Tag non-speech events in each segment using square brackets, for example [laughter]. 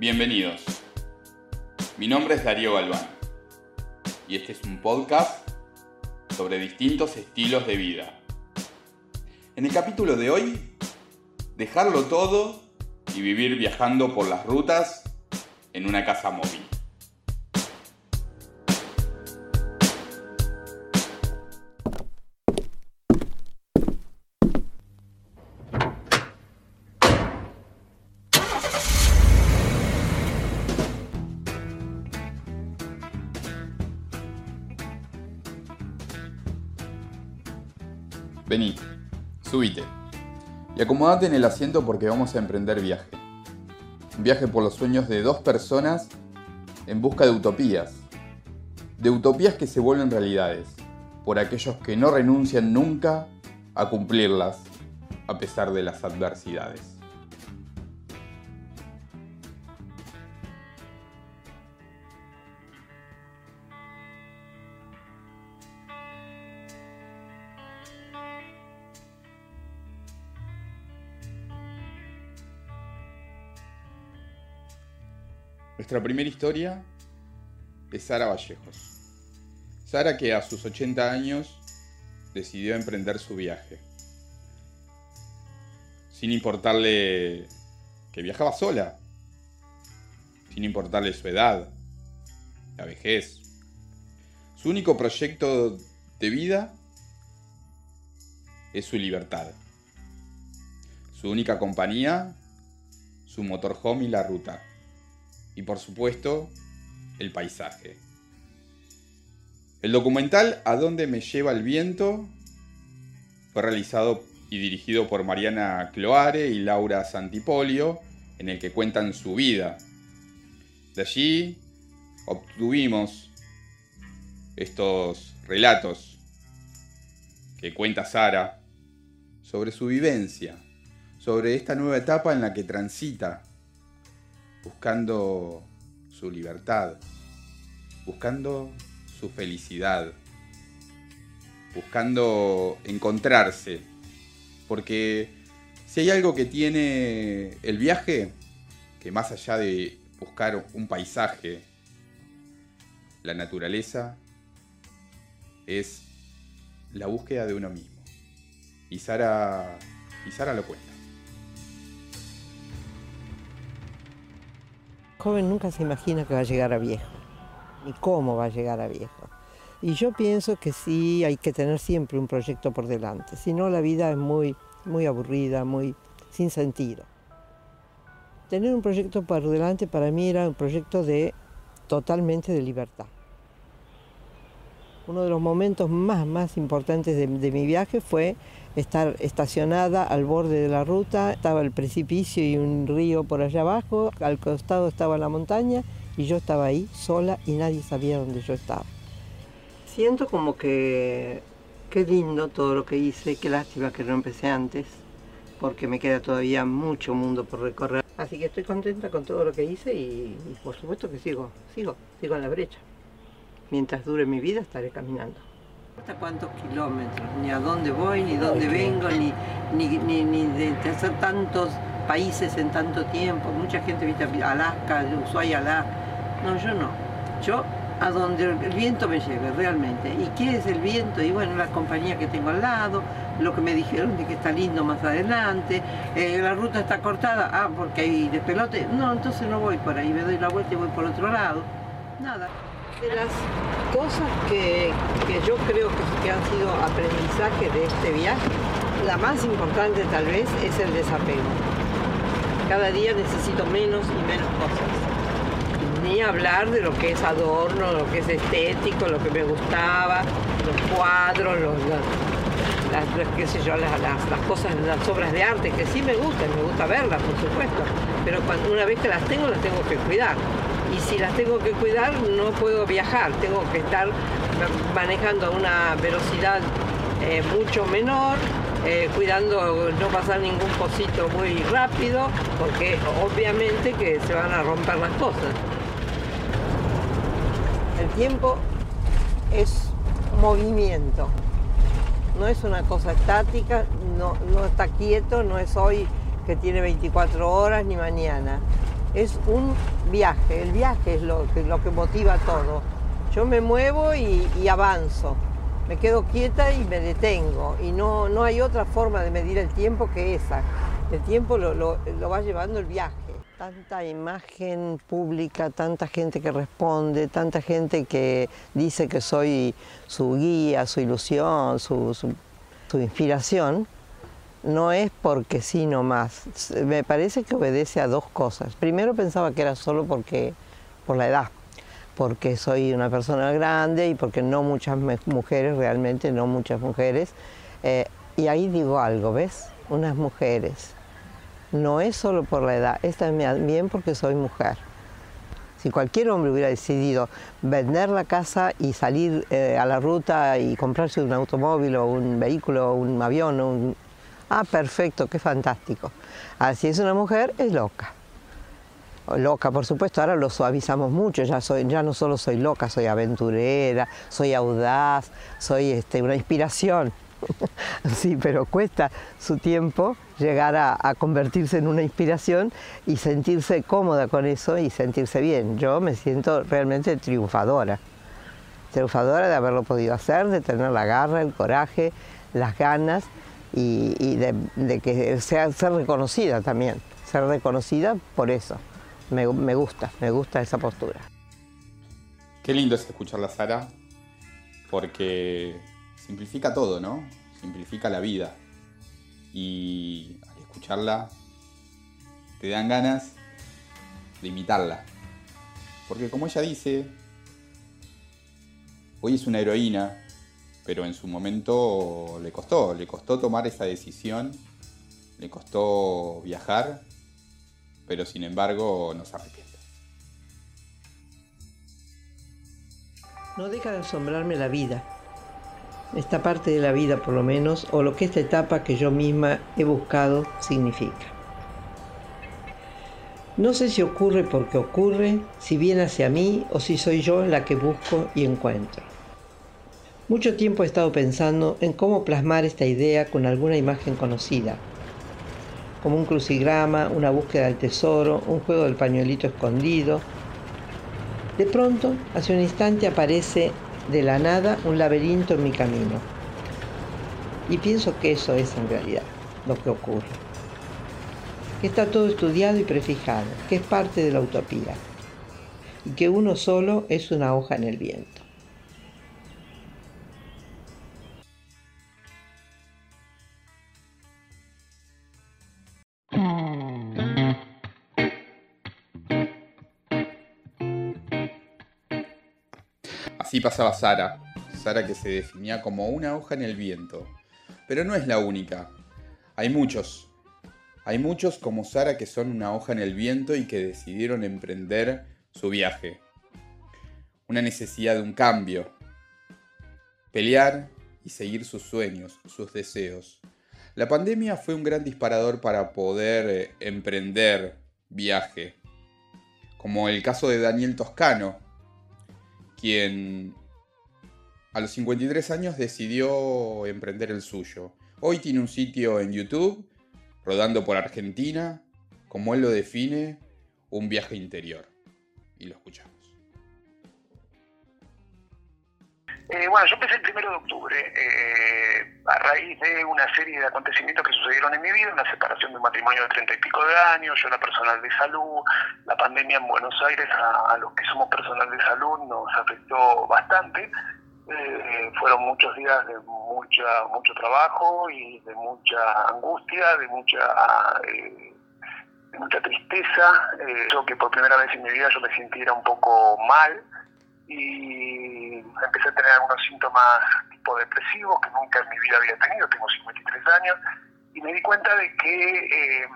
Bienvenidos. Mi nombre es Darío Galván y este es un podcast sobre distintos estilos de vida. En el capítulo de hoy, dejarlo todo y vivir viajando por las rutas en una casa móvil. Vení, subite y acomodate en el asiento porque vamos a emprender viaje. Un viaje por los sueños de dos personas en busca de utopías. De utopías que se vuelven realidades, por aquellos que no renuncian nunca a cumplirlas a pesar de las adversidades. Nuestra primera historia es Sara Vallejos. Sara que a sus 80 años decidió emprender su viaje. Sin importarle que viajaba sola. Sin importarle su edad, la vejez. Su único proyecto de vida es su libertad. Su única compañía, su motorhome y la ruta y por supuesto el paisaje. El documental A dónde me lleva el viento fue realizado y dirigido por Mariana Cloare y Laura Santipolio, en el que cuentan su vida. De allí obtuvimos estos relatos que cuenta Sara sobre su vivencia, sobre esta nueva etapa en la que transita buscando su libertad, buscando su felicidad, buscando encontrarse. Porque si hay algo que tiene el viaje, que más allá de buscar un paisaje, la naturaleza, es la búsqueda de uno mismo. Y Sara, y Sara lo cuenta. Joven nunca se imagina que va a llegar a viejo, ni cómo va a llegar a viejo. Y yo pienso que sí hay que tener siempre un proyecto por delante, si no la vida es muy, muy aburrida, muy sin sentido. Tener un proyecto por delante para mí era un proyecto de totalmente de libertad. Uno de los momentos más, más importantes de, mi viaje fue estar estacionada al borde de la ruta, estaba el precipicio y un río por allá abajo, al costado estaba la montaña y yo estaba ahí sola y nadie sabía dónde yo estaba. Siento como que qué lindo todo lo que hice, qué lástima que no empecé antes, porque me queda todavía mucho mundo por recorrer. Así que estoy contenta con todo lo que hice y, y por supuesto que sigo, sigo, sigo en la brecha. Mientras dure mi vida estaré caminando hasta cuántos kilómetros, ni a dónde voy, ni dónde vengo, ni, ni, ni, ni de hacer tantos países en tanto tiempo. Mucha gente viste Alaska, Ushuaia, Alaska. No, yo no. Yo a donde el viento me lleve realmente. ¿Y qué es el viento? Y bueno, la compañía que tengo al lado, lo que me dijeron de que está lindo más adelante, eh, la ruta está cortada, ah, porque hay despelote. No, entonces no voy por ahí, me doy la vuelta y voy por otro lado. Nada. De las cosas que, que yo creo que, han sido aprendizaje de este viaje, la más importante tal vez es el desapego. Cada día necesito menos y menos cosas. Ni hablar de lo que es adorno, lo que es estético, lo que me gustaba, los cuadros, los, las, qué sé yo, las, las, cosas, las obras de arte, que sí me gustan, me gusta verlas, por supuesto, pero una vez que las tengo, las tengo que cuidar si las tengo que cuidar no puedo viajar, tengo que estar manejando a una velocidad eh, mucho menor, eh, cuidando no pasar ningún pocito muy rápido, porque obviamente que se van a romper las cosas. El tiempo es movimiento, no es una cosa estática, no, no está quieto, no es hoy que tiene 24 horas ni mañana es un viaje, el viaje es lo que, lo que motiva todo. Yo me muevo y, avanzo, me quedo quieta y me detengo y no, no hay otra forma de medir el tiempo que esa. El tiempo lo, lo, va llevando el viaje. Tanta imagen pública, tanta gente que responde, tanta gente que dice que soy su guía, su ilusión, su, su, inspiración, no es porque sí nomás. Me parece que obedece a dos cosas. Primero pensaba que era solo porque, por la edad, porque soy una persona grande y porque no muchas mujeres, realmente no muchas mujeres. Eh, y ahí digo algo, ¿ves? Unas mujeres no es solo por la edad, es también porque soy mujer. Si cualquier hombre hubiera decidido vender la casa y salir eh, a la ruta y comprarse un automóvil o un vehículo o un avión, un... ah, perfecto, qué fantástico. Así es una mujer, es loca. Loca, por supuesto, ahora lo suavizamos mucho, ya, soy, ya no solo soy loca, soy aventurera, soy audaz, soy este, una inspiración. [laughs] sí, pero cuesta su tiempo llegar a, convertirse en una inspiración y sentirse cómoda con eso y sentirse bien. Yo me siento realmente triunfadora, triunfadora de haberlo podido hacer, de tener la garra, el coraje, las ganas y, de, que sea ser reconocida también, ser reconocida por eso. Me, me gusta, me gusta esa postura. Qué lindo es escucharla, Sara, porque simplifica todo, ¿no? Simplifica la vida. Y al escucharla, te dan ganas de imitarla. Porque como ella dice, hoy es una heroína, pero en su momento le costó, le costó tomar esa decisión, le costó viajar, pero sin embargo no se arrepiente. No deja de asombrarme la vida esta parte de la vida por lo menos, o lo que esta etapa que yo misma he buscado significa. No sé si ocurre porque ocurre, si viene hacia mí o si soy yo la que busco y encuentro. Mucho tiempo he estado pensando en cómo plasmar esta idea con alguna imagen conocida, como un crucigrama, una búsqueda del tesoro, un juego del pañuelito escondido. De pronto, hace un instante aparece de la nada un laberinto en mi camino. Y pienso que eso es en realidad lo que ocurre. Que está todo estudiado y prefijado, que es parte de la utopía. Y que uno solo es una hoja en el viento. Así pasaba Sara, Sara que se definía como una hoja en el viento. Pero no es la única. Hay muchos. Hay muchos como Sara que son una hoja en el viento y que decidieron emprender su viaje. Una necesidad de un cambio. Pelear y seguir sus sueños, sus deseos. La pandemia fue un gran disparador para poder eh, emprender viaje. Como el caso de Daniel Toscano, quien a los 53 años decidió emprender el suyo. Hoy tiene un sitio en YouTube, rodando por Argentina, como él lo define, un viaje interior. Y lo escuchamos. Eh, bueno, yo empecé el primero de octubre, eh, a raíz de una serie de acontecimientos que sucedieron en mi vida, una separación de un matrimonio de treinta y pico de años, yo era personal de salud, la pandemia en Buenos Aires a, los que somos personal de salud nos afectó bastante, eh, fueron muchos días de mucha mucho trabajo y de mucha angustia, de mucha de mucha tristeza, yo que por primera vez en mi vida yo me sintiera un poco mal, y empecé a tener algunos síntomas tipo depresivos que nunca en mi vida había tenido, tengo 53 años, y me di cuenta de que, eh,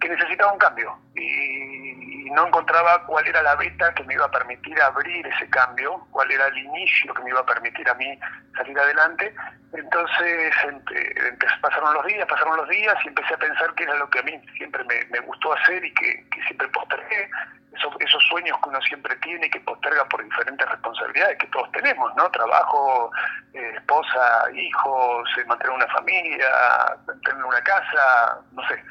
que necesitaba un cambio y, no encontraba cuál era la beta que me iba a permitir abrir ese cambio, cuál era el inicio que me iba a permitir a mí salir adelante. Entonces pasaron los días, pasaron los días y empecé a pensar que era lo que a mí siempre me, gustó hacer y que, que siempre postergué esos, sueños que uno siempre tiene y que posterga por diferentes responsabilidades que todos tenemos, ¿no? Trabajo, eh, esposa, hijos, eh, mantener una familia, tener una casa, no sé.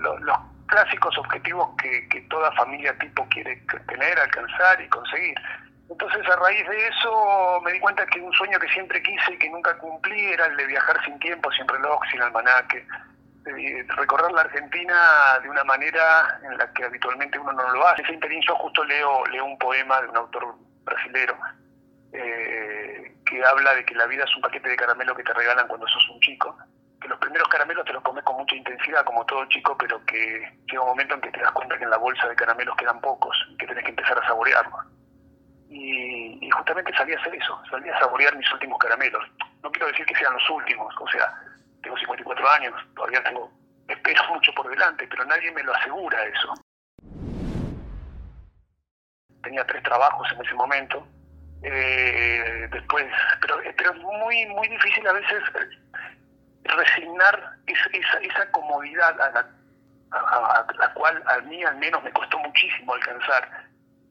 Los clásicos objetivos que, que toda familia tipo quiere tener, alcanzar y conseguir. Entonces a raíz de eso me di cuenta que un sueño que siempre quise y que nunca cumplí era el de viajar sin tiempo, sin reloj, sin almanaque, de recorrer la Argentina de una manera en la que habitualmente uno no lo hace. Ese interín yo justo leo, leo un poema de un autor brasilero eh, que habla de que la vida es un paquete de caramelo que te regalan cuando sos un chico, que los primeros caramelos los como todo chico, pero que llega un momento en que te das cuenta que en la bolsa de caramelos quedan pocos que tenés que empezar a saborearlos. Y, y justamente salí a hacer eso, salí a saborear mis últimos caramelos. No quiero decir que sean los últimos, o sea, tengo 54 años, todavía tengo, espero mucho por delante, pero nadie me lo asegura eso. Tenía tres trabajos en ese momento, eh, después, pero, pero es muy, muy difícil a veces resignar esa, esa, comodidad a la, la, cual a mí al menos me costó muchísimo alcanzar,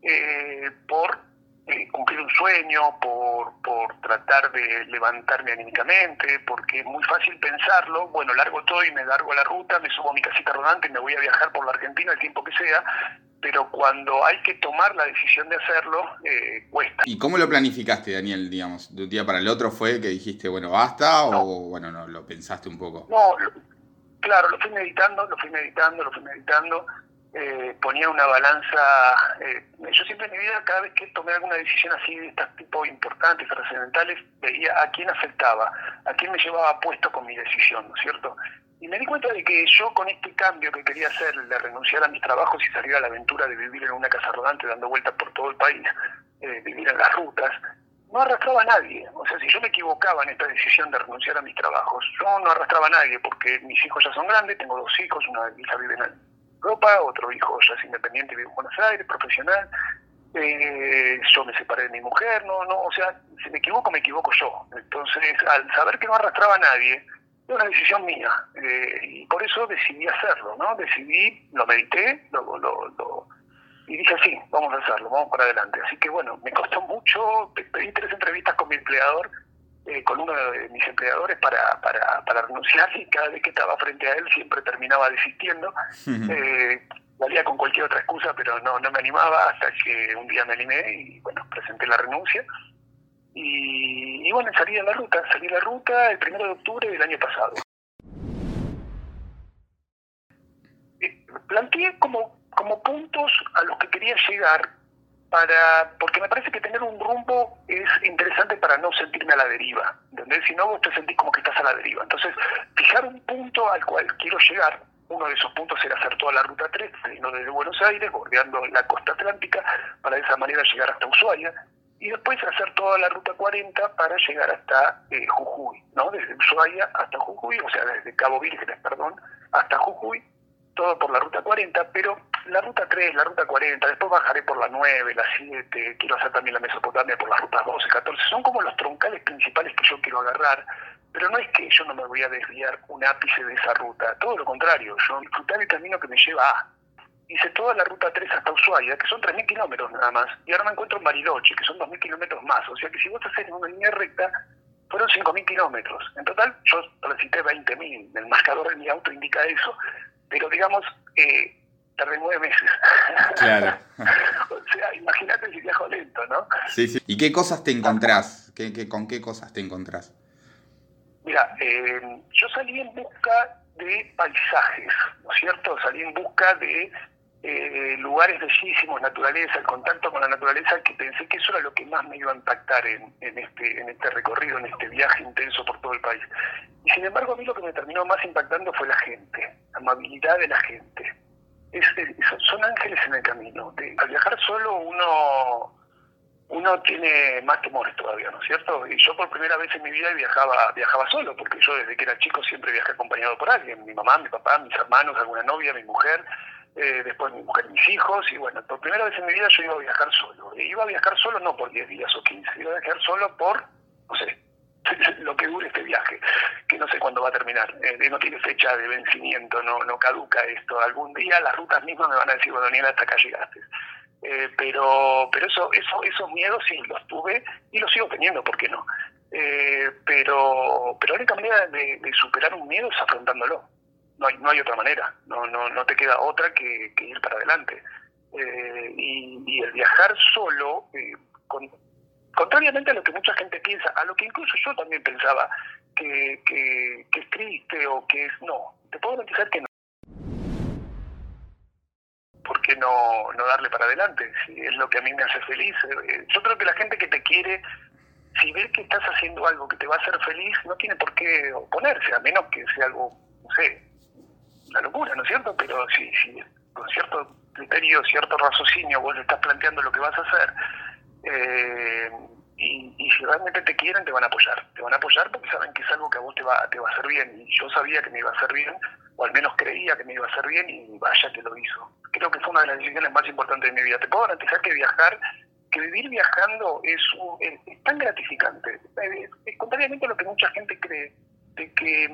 eh, por eh, cumplir un sueño, por, por tratar de levantarme anímicamente, porque es muy fácil pensarlo, bueno, largo todo y me largo la ruta, me subo a mi casita rodante y me voy a viajar por la Argentina el tiempo que sea, pero cuando hay que tomar la decisión de hacerlo, eh, cuesta. ¿Y cómo lo planificaste, Daniel, digamos? ¿De un día para el otro fue que dijiste, bueno, basta o, bueno, no, lo pensaste un poco? No, claro, lo fui meditando, lo fui meditando, lo fui meditando eh, ponía una balanza. Eh, yo siempre en mi vida, cada vez que tomé alguna decisión así de este tipo importantes, trascendentales, veía a quién afectaba, a quién me llevaba puesto con mi decisión, ¿no es cierto? Y me di cuenta de que yo con este cambio que quería hacer, de renunciar a mis trabajos y salir a la aventura de vivir en una casa rodante dando vueltas por todo el país, eh, vivir en las rutas, no arrastraba a nadie. O sea, si yo me equivocaba en esta decisión de renunciar a mis trabajos, yo no arrastraba a nadie porque mis hijos ya son grandes, tengo dos hijos, una hija vive en Europa, otro hijo ya es independiente, vive en Buenos Aires, profesional. Eh, yo me separé de mi mujer, no, no, o sea, si me equivoco, me equivoco yo. Entonces, al saber que no arrastraba a nadie, fue una decisión mía. Eh, y por eso decidí hacerlo, ¿no? Decidí, lo medité, lo, lo, lo, y dije, sí, vamos a hacerlo, vamos para adelante. Así que bueno, me costó mucho, pedí tres entrevistas con mi empleador, eh, con uno de mis empleadores para, para, para renunciar y cada vez que estaba frente a él siempre terminaba desistiendo. eh, valía con cualquier otra excusa, pero no, no me animaba hasta que un día me animé y bueno, presenté la renuncia. Y, y bueno, salí a la ruta, salí a la ruta el primero de octubre del año pasado. Eh, planteé como, como puntos a los que quería llegar para porque me parece que tener un rumbo es interesante para no sentirme a la deriva, ¿entendés? Si no, vos te sentís como que estás a la deriva. Entonces, fijar un punto al cual quiero llegar, uno de esos puntos era hacer toda la ruta 3, saliendo desde Buenos Aires, bordeando la costa atlántica, para de esa manera llegar hasta Ushuaia, y después hacer toda la ruta 40 para llegar hasta eh, Jujuy, ¿no? Desde Ushuaia hasta Jujuy, o sea, desde Cabo Vírgenes, perdón, hasta Jujuy, todo por la ruta 40, pero la ruta 3, la ruta 40, después bajaré por la 9, la 7, quiero hacer también la Mesopotamia por las rutas 12, 14, son como los troncales principales que yo quiero agarrar, pero no es que yo no me voy a desviar un ápice de esa ruta, todo lo contrario, yo disfrutar el camino que me lleva a. Hice toda la ruta 3 hasta Ushuaia, que son 3.000 kilómetros nada más, y ahora me encuentro en Bariloche, que son 2.000 kilómetros más, o sea que si vos haces una línea recta, fueron 5.000 kilómetros. En total, yo transité 20.000, el marcador de mi auto indica eso, pero digamos, eh, tardé nueve meses. Claro. [laughs] o sea, imagínate si viajo lento, ¿no? Sí, sí. ¿Y qué cosas te encontrás? ¿Qué, qué, con qué cosas te encontrás? Mira, eh, yo salí en busca de paisajes, ¿no es cierto? Salí en busca de eh, lugares bellísimos, naturaleza, el contacto con la naturaleza, que pensé que eso era lo que más me iba a impactar en, en, este, en este recorrido, en este viaje intenso por todo el país. Y sin embargo, a mí lo que me terminó más impactando fue la gente, la amabilidad de la gente. Es, son ángeles en el camino. Al viajar solo uno uno tiene más temores todavía, ¿no es cierto? Y yo por primera vez en mi vida viajaba viajaba solo, porque yo desde que era chico siempre viajé acompañado por alguien, mi mamá, mi papá, mis hermanos, alguna novia, mi mujer, eh, después mi mujer, mis hijos, y bueno, por primera vez en mi vida yo iba a viajar solo. Iba a viajar solo no por 10 días o 15, iba a viajar solo por, no sé, [laughs] lo que dure este viaje, que no sé cuándo va a terminar, eh, no tiene fecha de vencimiento, no, no caduca esto, algún día las rutas mismas me van a decir, bueno, Daniel, hasta acá llegaste. Eh, pero pero eso, eso esos miedos sí los tuve y los sigo teniendo, ¿por qué no? Eh, pero, pero la única manera de, superar un miedo es afrontándolo no hay, no hay otra manera, no, no, no te queda otra que, ir para adelante. Eh, y, el viajar solo, eh, contrariamente a lo que mucha gente piensa, a lo que incluso yo también pensaba que, que, es triste o que es... No, te puedo garantizar que no. ¿Por qué no, no darle para adelante? Si es lo que a mí me hace feliz. Eh, yo creo que la gente que te quiere si ve que estás haciendo algo que te va a hacer feliz, no tiene por qué oponerse, a menos que sea algo, no sé, una locura, ¿no es cierto? Pero si, si con cierto criterio, cierto raciocinio vos le estás planteando lo que vas a hacer, eh, y, si realmente te quieren, te van a apoyar. Te van a apoyar porque saben que es algo que a vos te va, te va a hacer bien. Y yo sabía que me iba a hacer bien, o al menos creía que me iba a hacer bien, y vaya que lo hizo. Creo que fue una de las decisiones más importantes de mi vida. Te puedo garantizar que viajar que vivir viajando es, tan gratificante. Eh, contrariamente a lo que mucha gente cree, de que,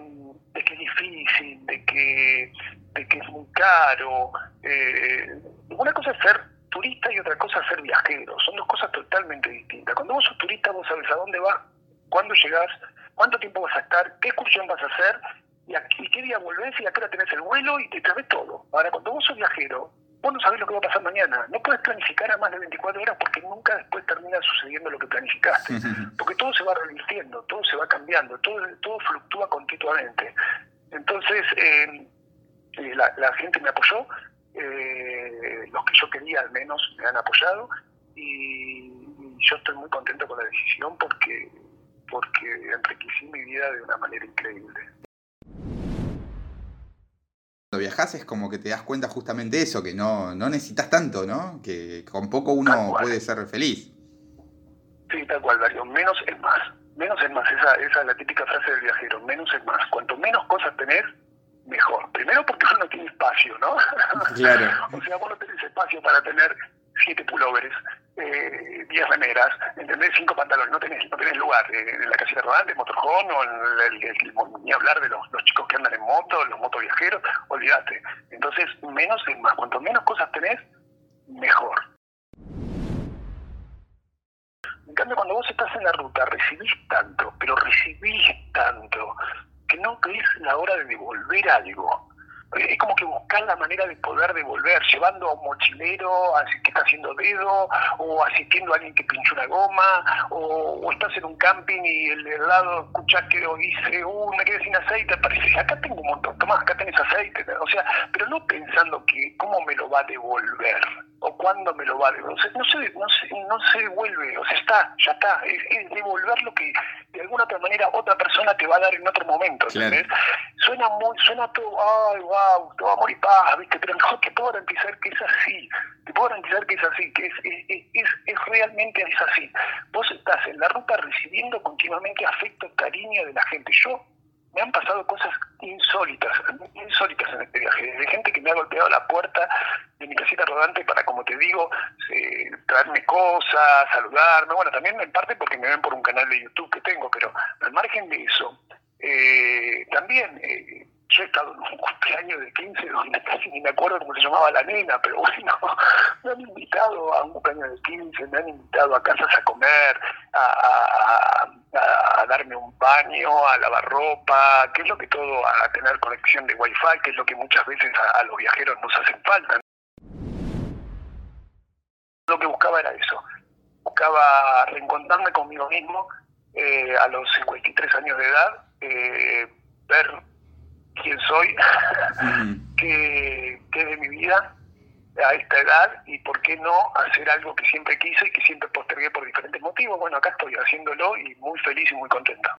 que es difícil, de que, de que es muy caro. Eh, una cosa es ser turista y otra cosa es ser viajero. Son dos cosas totalmente distintas. Cuando vos sos turista, vos sabes a dónde vas, cuándo llegás, cuánto tiempo vas a estar, qué excursión vas a hacer, y, a, qué día volvés y a qué hora tenés el vuelo y te traes todo. Ahora, cuando vos sos viajero, vos no sabés lo que va a pasar mañana. No puedes planificar a más de 24 horas porque nunca después termina sucediendo lo que planificaste. Porque todo se va revirtiendo, todo se va cambiando, todo, todo fluctúa continuamente. Entonces, eh, eh, la, gente me apoyó, eh, los que yo quería al menos me han apoyado y, yo estoy muy contento con la decisión porque, porque enriquecí mi vida de una manera increíble viajas es como que te das cuenta justamente eso, que no, no necesitas tanto, ¿no? Que con poco uno puede ser feliz. Sí, tal cual, Darío. Menos es más. Menos es más. Esa, esa es la típica frase del viajero. Menos es más. Cuanto menos cosas tenés, mejor. Primero porque uno no tiene espacio, ¿no? [laughs] Claro. [laughs] o sea, vos no tenés espacio para tener siete pullovers, eh, diez remeras, ¿entendés? Cinco pantalones, no tenés, no tenés lugar eh, en la casilla rodante, motorhome, o en el, ni hablar de los, chicos que andan en moto, los motoviajeros, olvídate. Entonces, menos es más, cuanto menos cosas tenés, mejor. En cambio, cuando vos estás en la ruta, recibís tanto, pero recibís tanto, que no crees la hora de devolver algo es como que buscar la manera de poder devolver, llevando a un mochilero así que está haciendo dedo, o asistiendo a alguien que pinchó una goma, o, estás en un camping y el de lado escuchas que dice, uh, me quedé sin aceite, parece, acá tengo un montón, tomás, acá tenés aceite, o sea, pero no pensando que cómo me lo va a devolver, o cuándo me lo va a devolver, no se, no se, no se devuelve, o sea, está, ya está, es, devolver lo que de alguna otra manera otra persona te va a dar en otro momento, ¿entendés? Suena muy, suena todo, ay, wow, todo amor y paz, ¿viste? Pero no, te puedo garantizar que es así, te puedo garantizar que es así, que es, es, es, es realmente es así. Vos estás en la ruta recibiendo continuamente afecto, cariño de la gente. Yo me han pasado cosas insólitas, insólitas en este viaje, de gente que me ha golpeado la puerta de mi casita rodante para, como te digo, eh, traerme cosas, saludarme, bueno, también en parte porque me ven por un canal de YouTube que tengo, pero al margen de eso, eh, también eh, yo he estado en un cumpleaños de 15 donde casi ni me acuerdo cómo se llamaba la nena, pero bueno, [laughs] me han invitado a un cumpleaños de 15, me han invitado a casas a comer, a, darme un baño, a lavar ropa, que es lo que todo, a tener conexión de wifi, que es lo que muchas veces a, los viajeros nos hacen falta. Lo que buscaba era eso, buscaba reencontrarme conmigo mismo eh, a los 53 años de edad, eh, ver quién soy, [laughs] qué, qué de mi vida a esta edad y por qué no hacer algo que siempre quise y que siempre postergué por diferentes motivos. Bueno, acá estoy haciéndolo y muy feliz y muy contento.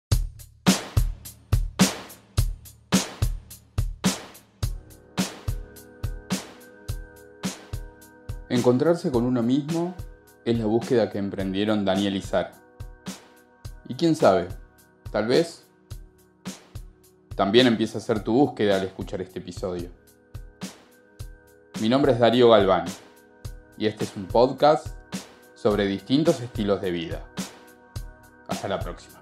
Encontrarse con uno mismo es la búsqueda que emprendieron Daniel y Sara. Y quién sabe, tal vez también empieza a ser tu búsqueda al escuchar este episodio. Mi nombre es Darío Galván y este es un podcast sobre distintos estilos de vida. Hasta la próxima.